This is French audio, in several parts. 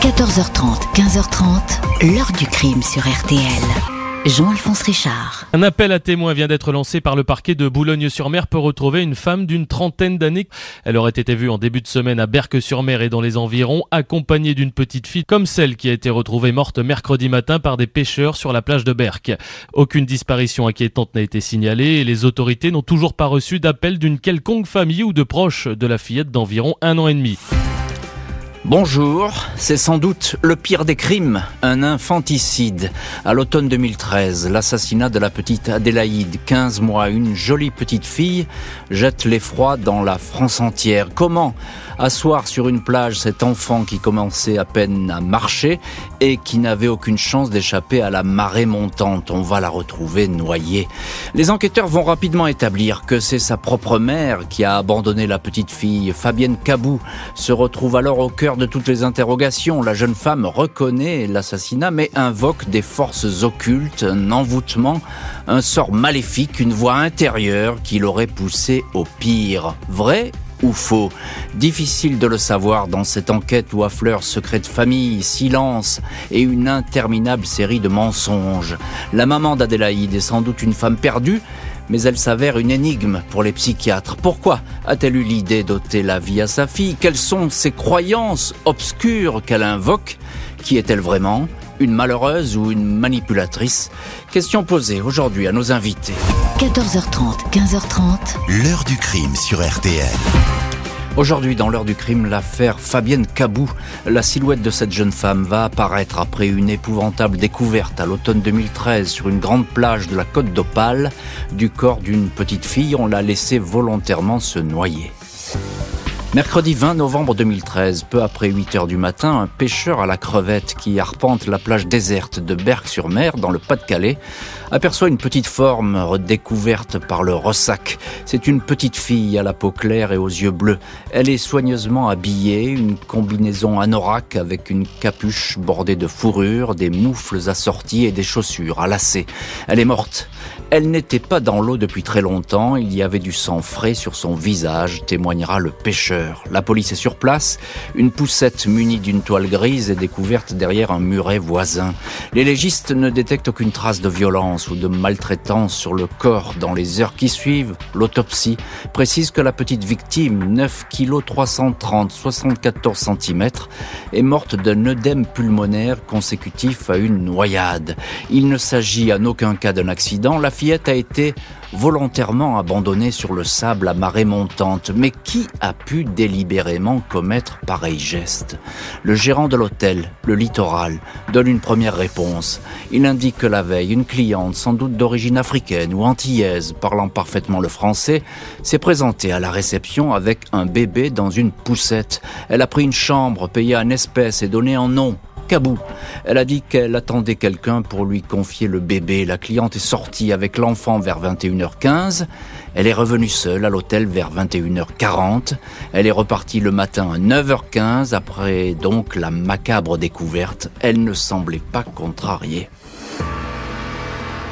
14h30, 15h30, l'heure du crime sur RTL. Jean-Alphonse Richard. Un appel à témoins vient d'être lancé par le parquet de Boulogne-sur-Mer pour retrouver une femme d'une trentaine d'années. Elle aurait été vue en début de semaine à Berck-sur-Mer et dans les environs, accompagnée d'une petite fille comme celle qui a été retrouvée morte mercredi matin par des pêcheurs sur la plage de Berck. Aucune disparition inquiétante n'a été signalée et les autorités n'ont toujours pas reçu d'appel d'une quelconque famille ou de proches de la fillette d'environ un an et demi. Bonjour, c'est sans doute le pire des crimes, un infanticide. À l'automne 2013, l'assassinat de la petite Adélaïde, 15 mois, une jolie petite fille, jette l'effroi dans la France entière. Comment asseoir sur une plage cet enfant qui commençait à peine à marcher et qui n'avait aucune chance d'échapper à la marée montante? On va la retrouver noyée. Les enquêteurs vont rapidement établir que c'est sa propre mère qui a abandonné la petite fille. Fabienne Cabou se retrouve alors au cœur de toutes les interrogations. La jeune femme reconnaît l'assassinat mais invoque des forces occultes, un envoûtement, un sort maléfique, une voix intérieure qui l'aurait poussé au pire. Vrai ou faux? Difficile de le savoir dans cette enquête où affleurent secret de famille, silence et une interminable série de mensonges. La maman d'Adélaïde est sans doute une femme perdue, mais elle s'avère une énigme pour les psychiatres. Pourquoi a-t-elle eu l'idée d'ôter la vie à sa fille? Quelles sont ses croyances obscures qu'elle invoque? Qui est-elle vraiment? Une malheureuse ou une manipulatrice? Question posée aujourd'hui à nos invités. 14h30, 15h30. L'heure du crime sur RTL. Aujourd'hui, dans l'heure du crime, l'affaire Fabienne Cabou. La silhouette de cette jeune femme va apparaître après une épouvantable découverte à l'automne 2013 sur une grande plage de la côte d'Opale du corps d'une petite fille. On l'a laissé volontairement se noyer. Mercredi 20 novembre 2013, peu après 8 heures du matin, un pêcheur à la crevette qui arpente la plage déserte de Berck-sur-Mer dans le Pas-de-Calais aperçoit une petite forme redécouverte par le ressac. C'est une petite fille à la peau claire et aux yeux bleus. Elle est soigneusement habillée, une combinaison anorak avec une capuche bordée de fourrure, des moufles assortis et des chaussures à lacets. Elle est morte. Elle n'était pas dans l'eau depuis très longtemps, il y avait du sang frais sur son visage, témoignera le pêcheur. La police est sur place, une poussette munie d'une toile grise est découverte derrière un muret voisin. Les légistes ne détectent aucune trace de violence ou de maltraitance sur le corps. Dans les heures qui suivent, l'autopsie précise que la petite victime, 9 kg 330, 74 cm, est morte d'un œdème pulmonaire consécutif à une noyade. Il ne s'agit en aucun cas d'un accident, la fillette a été volontairement abandonnée sur le sable à marée montante. Mais qui a pu délibérément commettre pareil geste? Le gérant de l'hôtel, le littoral, donne une première réponse. Il indique que la veille, une cliente, sans doute d'origine africaine ou antillaise, parlant parfaitement le français, s'est présentée à la réception avec un bébé dans une poussette. Elle a pris une chambre payée en espèces et donnée en nom Cabou. Elle a dit qu'elle attendait quelqu'un pour lui confier le bébé. La cliente est sortie avec l'enfant vers 21h15. Elle est revenue seule à l'hôtel vers 21h40. Elle est repartie le matin à 9h15 après donc la macabre découverte. Elle ne semblait pas contrariée.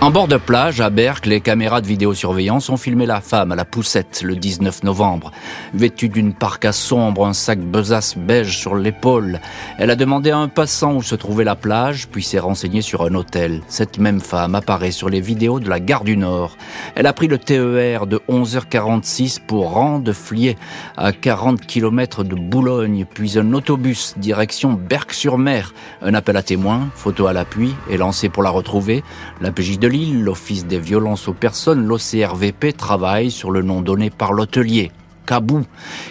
En bord de plage, à Berck, les caméras de vidéosurveillance ont filmé la femme à la poussette le 19 novembre. Vêtue d'une parka sombre, un sac besace beige sur l'épaule, elle a demandé à un passant où se trouvait la plage, puis s'est renseignée sur un hôtel. Cette même femme apparaît sur les vidéos de la gare du Nord. Elle a pris le TER de 11h46 pour Rang-de-Fliers, à 40 km de Boulogne, puis un autobus direction Berck-sur-Mer. Un appel à témoins, photo à l'appui, est lancé pour la retrouver. La Lille, l'Office des violences aux personnes, l'OCRVP, travaille sur le nom donné par l'hôtelier. Cabou.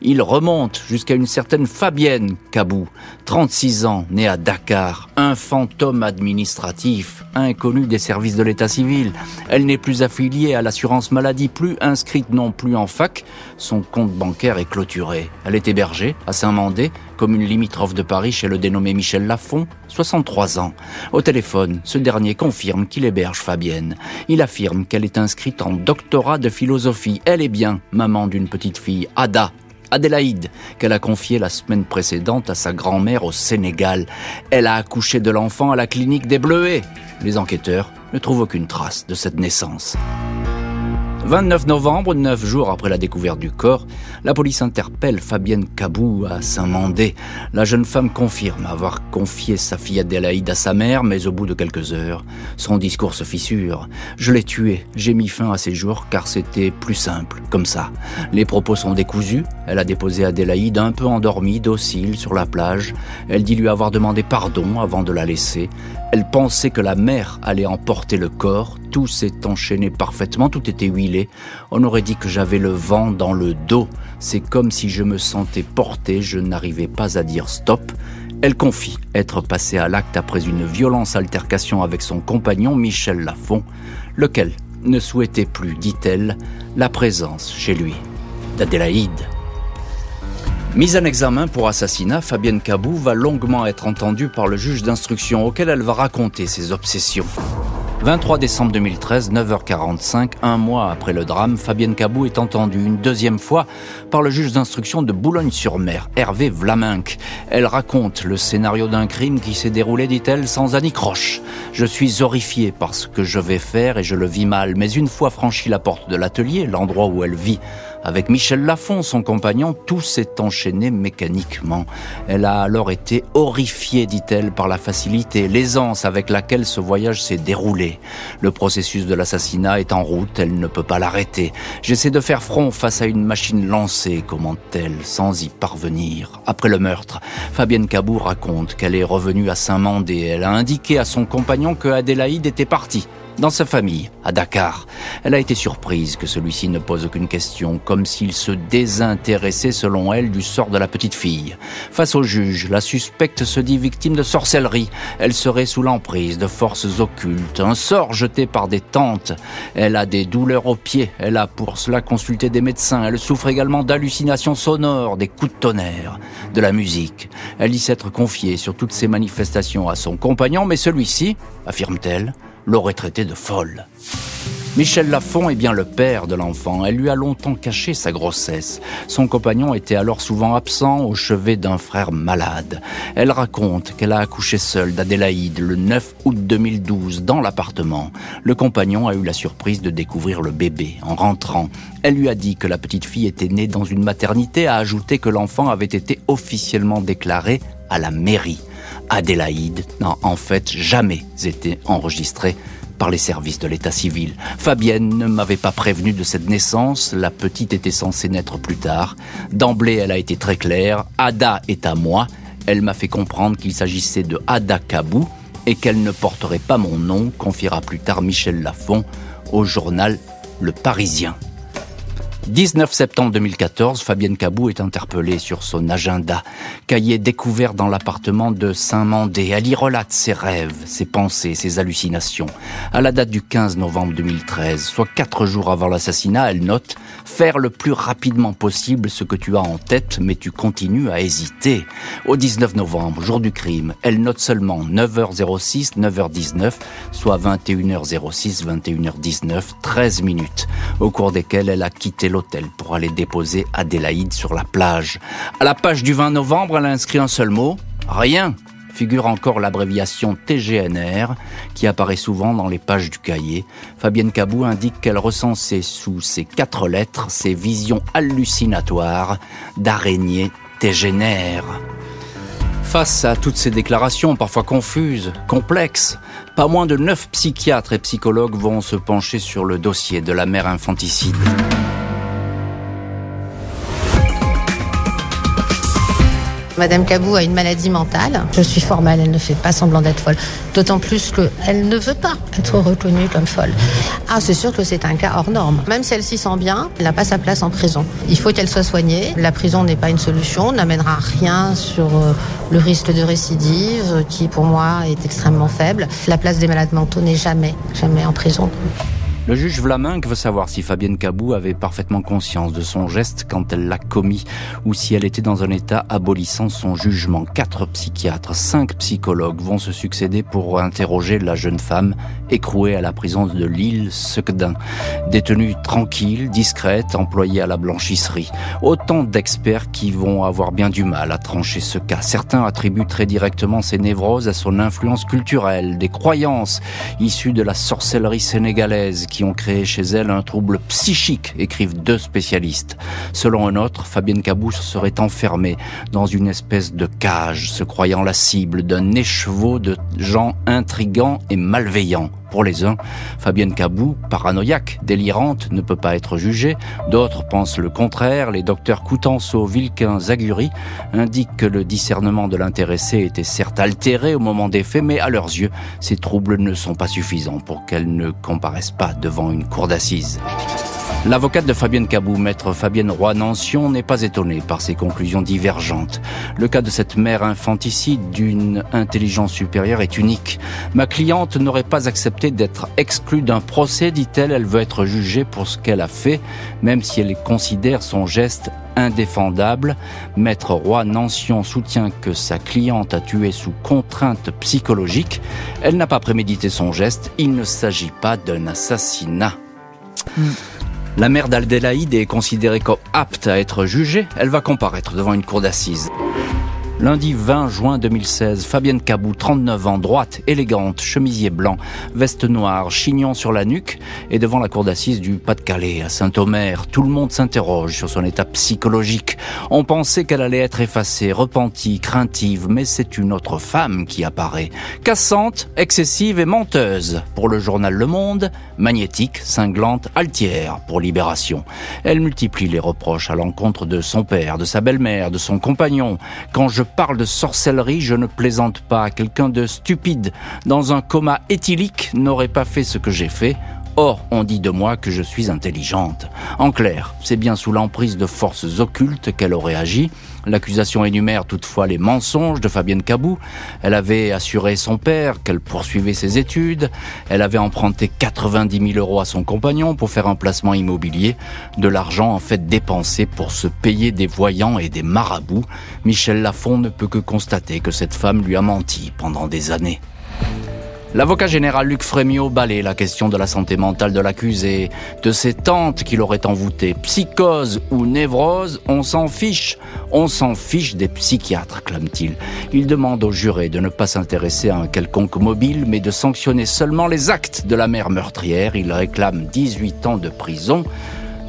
Il remonte jusqu'à une certaine Fabienne Cabou, 36 ans, née à Dakar, un fantôme administratif, inconnu des services de l'état civil. Elle n'est plus affiliée à l'assurance maladie, plus inscrite non plus en fac. Son compte bancaire est clôturé. Elle est hébergée à Saint-Mandé, commune limitrophe de Paris chez le dénommé Michel Lafont, 63 ans. Au téléphone, ce dernier confirme qu'il héberge Fabienne. Il affirme qu'elle est inscrite en doctorat de philosophie. Elle est bien maman d'une petite fille, Ada, Adélaïde, qu'elle a confiée la semaine précédente à sa grand-mère au Sénégal. Elle a accouché de l'enfant à la clinique des Bleuets. Les enquêteurs ne trouvent aucune trace de cette naissance. 29 novembre, neuf jours après la découverte du corps, la police interpelle Fabienne Cabou à Saint-Mandé. La jeune femme confirme avoir confié sa fille Adélaïde à sa mère, mais au bout de quelques heures, son discours se fissure. Je l'ai tuée, j'ai mis fin à ses jours car c'était plus simple, comme ça. Les propos sont décousus, elle a déposé Adélaïde un peu endormie, docile, sur la plage. Elle dit lui avoir demandé pardon avant de la laisser. Elle pensait que la mère allait emporter le corps. Tout s'est enchaîné parfaitement, tout était huilé. On aurait dit que j'avais le vent dans le dos. C'est comme si je me sentais porté, je n'arrivais pas à dire stop. Elle confie être passée à l'acte après une violente altercation avec son compagnon Michel Lafont, lequel ne souhaitait plus, dit-elle, la présence chez lui d'Adélaïde. Mise en examen pour assassinat, Fabienne Cabou va longuement être entendue par le juge d'instruction auquel elle va raconter ses obsessions. 23 décembre 2013, 9h45, un mois après le drame, Fabienne Cabou est entendue une deuxième fois par le juge d'instruction de Boulogne-sur-Mer, Hervé Vlaminck. Elle raconte le scénario d'un crime qui s'est déroulé, dit-elle, sans anicroche. Je suis horrifiée par ce que je vais faire et je le vis mal, mais une fois franchi la porte de l'atelier, l'endroit où elle vit, avec Michel Lafont, son compagnon, tout s'est enchaîné mécaniquement. Elle a alors été horrifiée, dit-elle, par la facilité, l'aisance avec laquelle ce voyage s'est déroulé. Le processus de l'assassinat est en route, elle ne peut pas l'arrêter. J'essaie de faire front face à une machine lancée, commente-t-elle, sans y parvenir. Après le meurtre, Fabienne Cabou raconte qu'elle est revenue à Saint-Mandé. Elle a indiqué à son compagnon que Adélaïde était partie dans sa famille, à Dakar. Elle a été surprise que celui-ci ne pose aucune question, comme s'il se désintéressait selon elle du sort de la petite fille. Face au juge, la suspecte se dit victime de sorcellerie. Elle serait sous l'emprise de forces occultes, un sort jeté par des tantes. Elle a des douleurs aux pieds, elle a pour cela consulté des médecins. Elle souffre également d'hallucinations sonores, des coups de tonnerre, de la musique. Elle dit s'être confiée sur toutes ces manifestations à son compagnon, mais celui-ci, affirme-t-elle, l'aurait traité de folle. Michel Lafont est bien le père de l'enfant. Elle lui a longtemps caché sa grossesse. Son compagnon était alors souvent absent au chevet d'un frère malade. Elle raconte qu'elle a accouché seule d'Adélaïde le 9 août 2012 dans l'appartement. Le compagnon a eu la surprise de découvrir le bébé en rentrant. Elle lui a dit que la petite fille était née dans une maternité, a ajouté que l'enfant avait été officiellement déclaré à la mairie. Adélaïde n'a en fait jamais été enregistrée par les services de l'état civil. Fabienne ne m'avait pas prévenu de cette naissance, la petite était censée naître plus tard. D'emblée, elle a été très claire, Ada est à moi. Elle m'a fait comprendre qu'il s'agissait de Ada Kabou et qu'elle ne porterait pas mon nom, confiera plus tard Michel Lafont au journal Le Parisien. 19 septembre 2014, Fabienne Cabou est interpellée sur son agenda. Cahier découvert dans l'appartement de Saint-Mandé. Elle y relate ses rêves, ses pensées, ses hallucinations. À la date du 15 novembre 2013, soit quatre jours avant l'assassinat, elle note faire le plus rapidement possible ce que tu as en tête, mais tu continues à hésiter. Au 19 novembre, jour du crime, elle note seulement 9h06, 9h19, soit 21h06, 21h19, 13 minutes, au cours desquelles elle a quitté l'hôtel pour aller déposer Adélaïde sur la plage. À la page du 20 novembre, elle inscrit un seul mot, rien figure encore l'abréviation TGNR qui apparaît souvent dans les pages du cahier. Fabienne Cabou indique qu'elle recensait sous ces quatre lettres ses visions hallucinatoires d'araignées tégénères. Face à toutes ces déclarations, parfois confuses, complexes, pas moins de neuf psychiatres et psychologues vont se pencher sur le dossier de la mère infanticide. Madame Cabou a une maladie mentale. Je suis formelle, elle ne fait pas semblant d'être folle. D'autant plus qu'elle ne veut pas être reconnue comme folle. Ah, c'est sûr que c'est un cas hors norme. Même si elle s'y sent bien, elle n'a pas sa place en prison. Il faut qu'elle soit soignée. La prison n'est pas une solution, n'amènera rien sur euh, le risque de récidive, qui pour moi est extrêmement faible. La place des malades mentaux n'est jamais, jamais en prison. Le juge Vlaminck veut savoir si Fabienne Cabou avait parfaitement conscience de son geste quand elle l'a commis ou si elle était dans un état abolissant son jugement. Quatre psychiatres, cinq psychologues vont se succéder pour interroger la jeune femme écrouée à la prison de l'île Secdin. Détenue tranquille, discrète, employée à la blanchisserie. Autant d'experts qui vont avoir bien du mal à trancher ce cas. Certains attribuent très directement ces névroses à son influence culturelle, des croyances issues de la sorcellerie sénégalaise qui ont créé chez elle un trouble psychique, écrivent deux spécialistes. Selon un autre, Fabienne Cabou serait enfermée dans une espèce de cage, se croyant la cible d'un écheveau de gens intrigants et malveillants. Pour les uns, Fabienne Cabou, paranoïaque, délirante, ne peut pas être jugée. D'autres pensent le contraire. Les docteurs Coutenceau, Vilquin, Zaguri indiquent que le discernement de l'intéressé était certes altéré au moment des faits, mais à leurs yeux, ces troubles ne sont pas suffisants pour qu'elle ne comparaisse pas devant une cour d'assises. L'avocate de Fabienne Cabou, maître Fabienne Roy-Nancion, n'est pas étonnée par ces conclusions divergentes. Le cas de cette mère infanticide d'une intelligence supérieure est unique. Ma cliente n'aurait pas accepté d'être exclue d'un procès, dit-elle. Elle veut être jugée pour ce qu'elle a fait, même si elle considère son geste indéfendable. Maître Roy-Nancion soutient que sa cliente a tué sous contrainte psychologique. Elle n'a pas prémédité son geste. Il ne s'agit pas d'un assassinat. Hmm. La mère d'Aldélaïde est considérée comme apte à être jugée. Elle va comparaître devant une cour d'assises. Lundi 20 juin 2016, Fabienne Cabou, 39 ans, droite, élégante, chemisier blanc, veste noire, chignon sur la nuque, et devant la cour d'assises du Pas-de-Calais, à Saint-Omer. Tout le monde s'interroge sur son état psychologique. On pensait qu'elle allait être effacée, repentie, craintive, mais c'est une autre femme qui apparaît. Cassante, excessive et menteuse. Pour le journal Le Monde, magnétique, cinglante, altière pour Libération. Elle multiplie les reproches à l'encontre de son père, de sa belle-mère, de son compagnon. Quand je parle de sorcellerie, je ne plaisante pas. Quelqu'un de stupide, dans un coma éthylique, n'aurait pas fait ce que j'ai fait. Or, on dit de moi que je suis intelligente. En clair, c'est bien sous l'emprise de forces occultes qu'elle aurait agi. L'accusation énumère toutefois les mensonges de Fabienne Cabou. Elle avait assuré son père qu'elle poursuivait ses études. Elle avait emprunté 90 000 euros à son compagnon pour faire un placement immobilier. De l'argent en fait dépensé pour se payer des voyants et des marabouts. Michel Lafont ne peut que constater que cette femme lui a menti pendant des années. L'avocat général Luc Frémiot balaye la question de la santé mentale de l'accusé, de ses tantes qu'il aurait envoûtées. Psychose ou névrose, on s'en fiche. On s'en fiche des psychiatres, clame-t-il. Il demande au juré de ne pas s'intéresser à un quelconque mobile, mais de sanctionner seulement les actes de la mère meurtrière. Il réclame 18 ans de prison.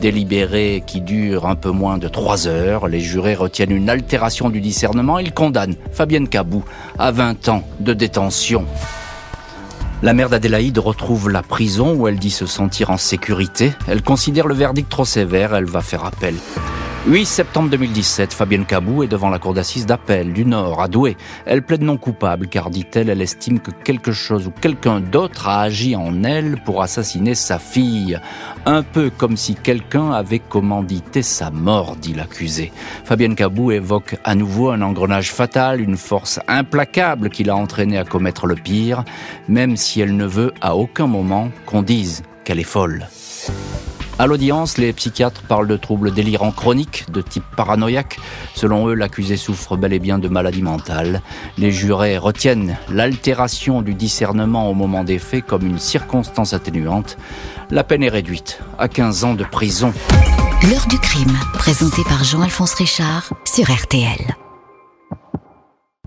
Délibéré qui dure un peu moins de trois heures, les jurés retiennent une altération du discernement. Ils condamnent Fabienne Cabou à 20 ans de détention. La mère d'Adélaïde retrouve la prison où elle dit se sentir en sécurité. Elle considère le verdict trop sévère, elle va faire appel. 8 septembre 2017, Fabienne Cabou est devant la cour d'assises d'appel du Nord, à Douai. Elle plaide non coupable car, dit-elle, elle estime que quelque chose ou quelqu'un d'autre a agi en elle pour assassiner sa fille. Un peu comme si quelqu'un avait commandité sa mort, dit l'accusé. Fabienne Cabou évoque à nouveau un engrenage fatal, une force implacable qui l'a entraînée à commettre le pire, même si elle ne veut à aucun moment qu'on dise qu'elle est folle. À l'audience, les psychiatres parlent de troubles délirants chroniques de type paranoïaque. Selon eux, l'accusé souffre bel et bien de maladie mentale. Les jurés retiennent l'altération du discernement au moment des faits comme une circonstance atténuante. La peine est réduite à 15 ans de prison. L'heure du crime, présenté par Jean-Alphonse Richard sur RTL.